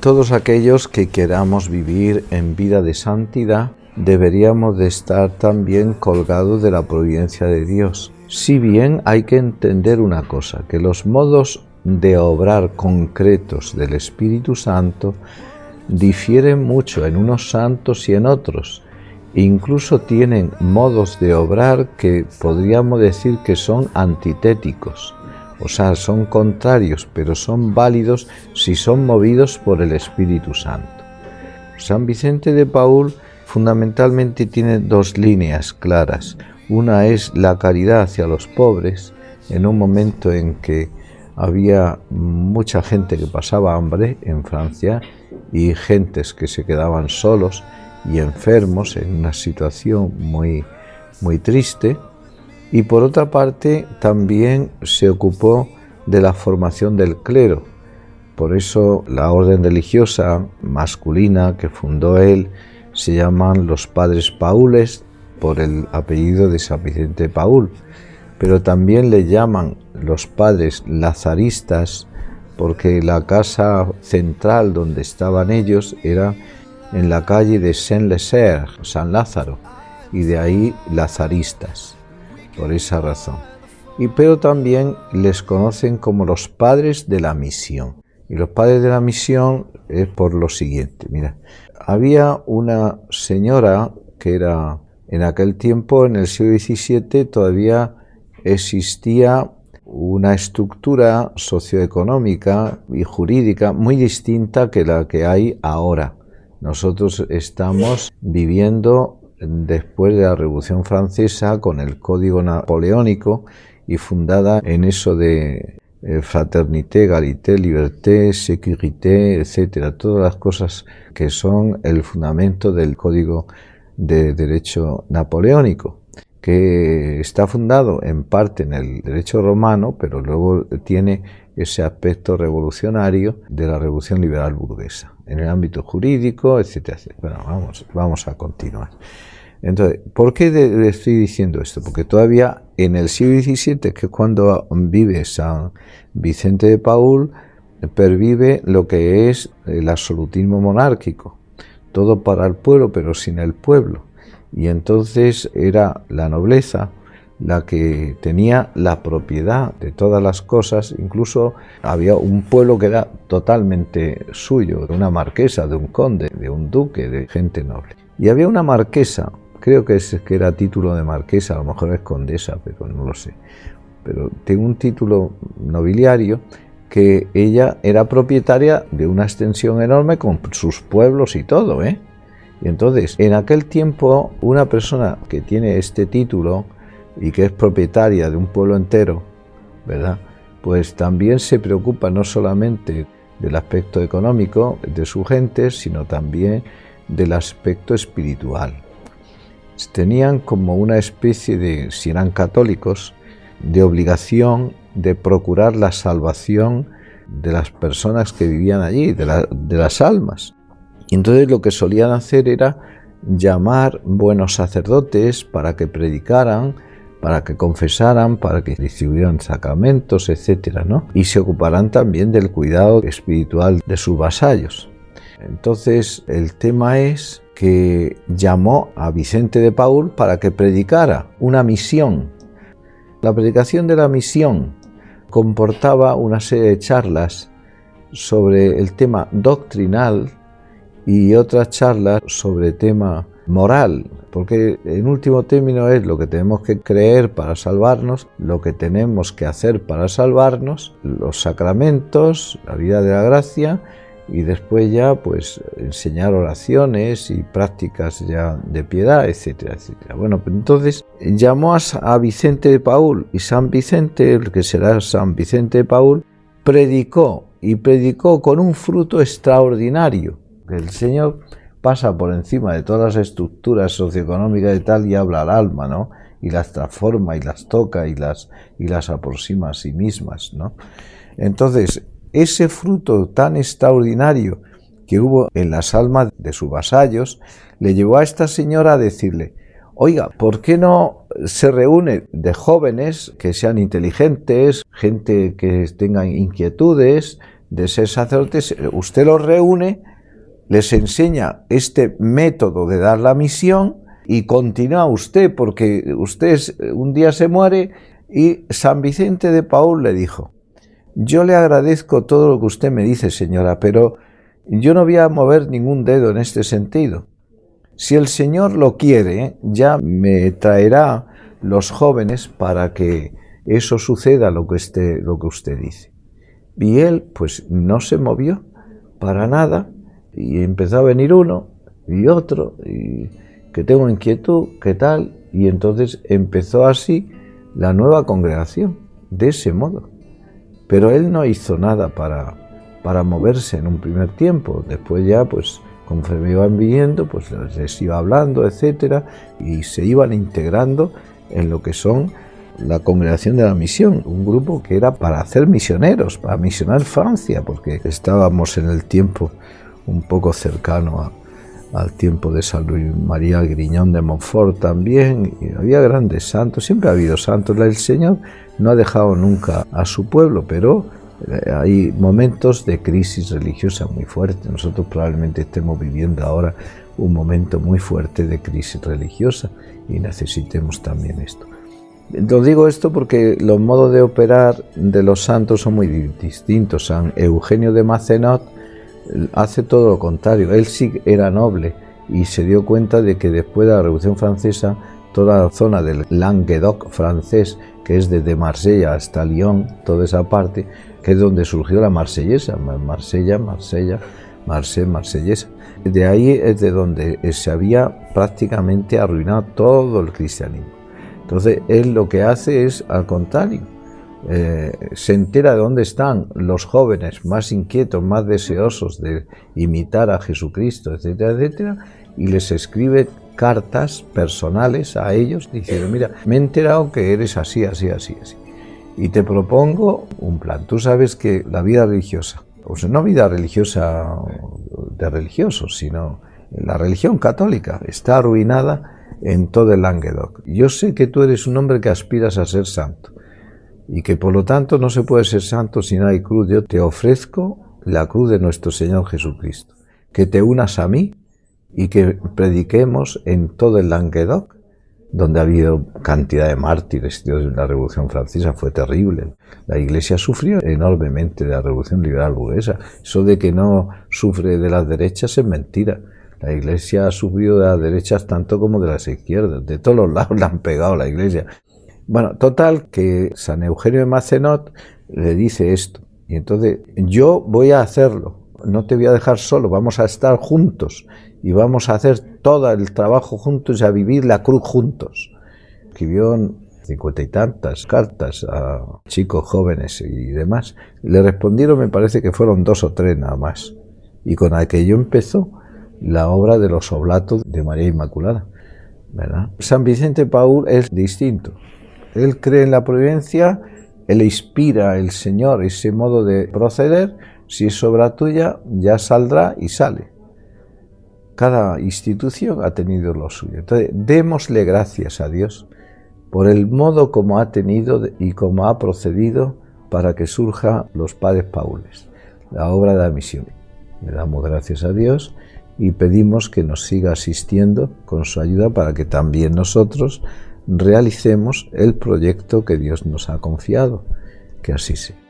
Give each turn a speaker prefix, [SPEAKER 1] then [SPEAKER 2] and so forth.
[SPEAKER 1] Todos aquellos que queramos vivir en vida de santidad deberíamos de estar también colgados de la providencia de Dios. Si bien hay que entender una cosa, que los modos de obrar concretos del Espíritu Santo difieren mucho en unos santos y en otros. Incluso tienen modos de obrar que podríamos decir que son antitéticos o sea, son contrarios, pero son válidos si son movidos por el Espíritu Santo. San Vicente de Paul fundamentalmente tiene dos líneas claras. Una es la caridad hacia los pobres, en un momento en que había mucha gente que pasaba hambre en Francia y gentes que se quedaban solos y enfermos en una situación muy muy triste y por otra parte también se ocupó de la formación del clero. Por eso la orden religiosa masculina que fundó él se llaman los padres paules por el apellido de San Vicente Paul, pero también le llaman los padres lazaristas porque la casa central donde estaban ellos era en la calle de Saint-Lézer, San Lázaro, y de ahí lazaristas por esa razón. Y pero también les conocen como los padres de la misión. Y los padres de la misión es por lo siguiente, mira, había una señora que era en aquel tiempo, en el siglo XVII, todavía existía una estructura socioeconómica y jurídica muy distinta que la que hay ahora. Nosotros estamos viviendo después de la Revolución Francesa con el Código Napoleónico y fundada en eso de eh, fraternité, égalité, liberté, sécurité, etcétera, todas las cosas que son el fundamento del Código de Derecho Napoleónico, que está fundado en parte en el derecho romano, pero luego tiene ese aspecto revolucionario de la revolución liberal burguesa, en el ámbito jurídico, etcétera, Bueno, vamos, vamos a continuar. Entonces, ¿por qué le estoy diciendo esto? Porque todavía en el siglo XVII, que es cuando vive San Vicente de Paul, pervive lo que es el absolutismo monárquico, todo para el pueblo, pero sin el pueblo. Y entonces era la nobleza la que tenía la propiedad de todas las cosas, incluso había un pueblo que era totalmente suyo, de una marquesa, de un conde, de un duque, de gente noble. Y había una marquesa creo que, es, que era título de marquesa, a lo mejor es condesa, pero no lo sé. Pero tengo un título nobiliario que ella era propietaria de una extensión enorme con sus pueblos y todo, ¿eh? Y entonces, en aquel tiempo, una persona que tiene este título y que es propietaria de un pueblo entero, ¿verdad? Pues también se preocupa no solamente del aspecto económico de su gente, sino también del aspecto espiritual tenían como una especie de, si eran católicos, de obligación de procurar la salvación de las personas que vivían allí, de, las almas. Y entonces lo que solían hacer era llamar buenos sacerdotes para que predicaran, para que confesaran, para que distribuyeran sacramentos, etc. ¿no? Y se ocuparan también del cuidado espiritual de sus vasallos. Entonces el tema es que llamó a Vicente de Paul para que predicara una misión. La predicación de la misión comportaba una serie de charlas sobre el tema doctrinal y otras charlas sobre tema moral, porque en último término es lo que tenemos que creer para salvarnos, lo que tenemos que hacer para salvarnos, los sacramentos, la vida de la gracia y después ya pues enseñar oraciones y prácticas ya de piedad, etcétera, etcétera. Bueno, pues entonces llamó a Vicente de Paul y San Vicente, el que será San Vicente de Paul, predicó y predicó con un fruto extraordinario. El Señor pasa por encima de todas las estructuras socioeconómicas y tal y habla al alma, ¿no? Y las transforma y las toca y las, y las aproxima a sí mismas, ¿no? Entonces, ese fruto tan extraordinario que hubo en las almas de sus vasallos le llevó a esta señora a decirle, oiga, ¿por qué no se reúne de jóvenes que sean inteligentes, gente que tengan inquietudes, de ser sacerdotes, usted los reúne, les enseña este método de dar la misión y continúa usted, porque usted un día se muere y San Vicente de Paul le dijo, yo le agradezco todo lo que usted me dice, señora, pero yo no voy a mover ningún dedo en este sentido. Si el Señor lo quiere, ya me traerá los jóvenes para que eso suceda lo que, usted, lo que usted dice. Y él, pues, no se movió para nada y empezó a venir uno y otro y que tengo inquietud, qué tal, y entonces empezó así la nueva congregación, de ese modo. Pero él no hizo nada para, para moverse en un primer tiempo, después ya, pues, conforme iban viniendo, pues les iba hablando, etcétera, y se iban integrando en lo que son la congregación de la misión, un grupo que era para hacer misioneros, para misionar Francia, porque estábamos en el tiempo un poco cercano al tiempo de San Luis María Griñón de Montfort también, y había grandes santos, siempre ha habido santos, el Señor no ha dejado nunca a su pueblo, pero eh, hay momentos de crisis religiosa muy fuerte. Nosotros probablemente estemos viviendo ahora un momento muy fuerte de crisis religiosa y necesitemos también esto. Lo digo esto porque los modos de operar de los santos son muy distintos. San Eugenio de Macenot hace todo lo contrario. Él sí era noble y se dio cuenta de que después de la Revolución Francesa toda la zona del Languedoc francés, que es desde Marsella hasta Lyon, toda esa parte, que es donde surgió la marsellesa, Marsella, Marsella, Marsella, marsellesa. De ahí es de donde se había prácticamente arruinado todo el cristianismo. Entonces, él lo que hace es, al contrario, eh, se entera de dónde están los jóvenes más inquietos, más deseosos de imitar a Jesucristo, etcétera, etcétera, y les escribe cartas personales a ellos diciendo, mira, me he enterado que eres así, así, así, así y te propongo un plan. Tú sabes que la vida religiosa, o sea, no vida religiosa de religiosos, sino la religión católica está arruinada en todo el Languedoc. Yo sé que tú eres un hombre que aspiras a ser santo y que por lo tanto no se puede ser santo si no hay cruz. Yo te ofrezco la cruz de nuestro Señor Jesucristo, que te unas a mí y que prediquemos en todo el Languedoc donde ha habido cantidad de mártires. La Revolución Francesa fue terrible. La Iglesia sufrió enormemente de la Revolución Liberal Burguesa. Eso de que no sufre de las derechas es mentira. La Iglesia ha sufrido de las derechas tanto como de las izquierdas. De todos los lados la han pegado la Iglesia. Bueno, total que San Eugenio de Macenot le dice esto. Y entonces yo voy a hacerlo. No te voy a dejar solo, vamos a estar juntos y vamos a hacer todo el trabajo juntos y a vivir la cruz juntos. Escribió cincuenta y tantas cartas a chicos jóvenes y demás. Le respondieron, me parece que fueron dos o tres nada más. Y con aquello empezó la obra de los oblatos de María Inmaculada. ¿verdad? San Vicente Paul es distinto. Él cree en la providencia, él inspira el Señor ese modo de proceder. Si es obra tuya, ya saldrá y sale cada institución ha tenido lo suyo. Entonces, démosle gracias a Dios por el modo como ha tenido y como ha procedido para que surja los padres paules, la obra de la misión. Le damos gracias a Dios y pedimos que nos siga asistiendo con su ayuda para que también nosotros realicemos el proyecto que Dios nos ha confiado. Que así sea.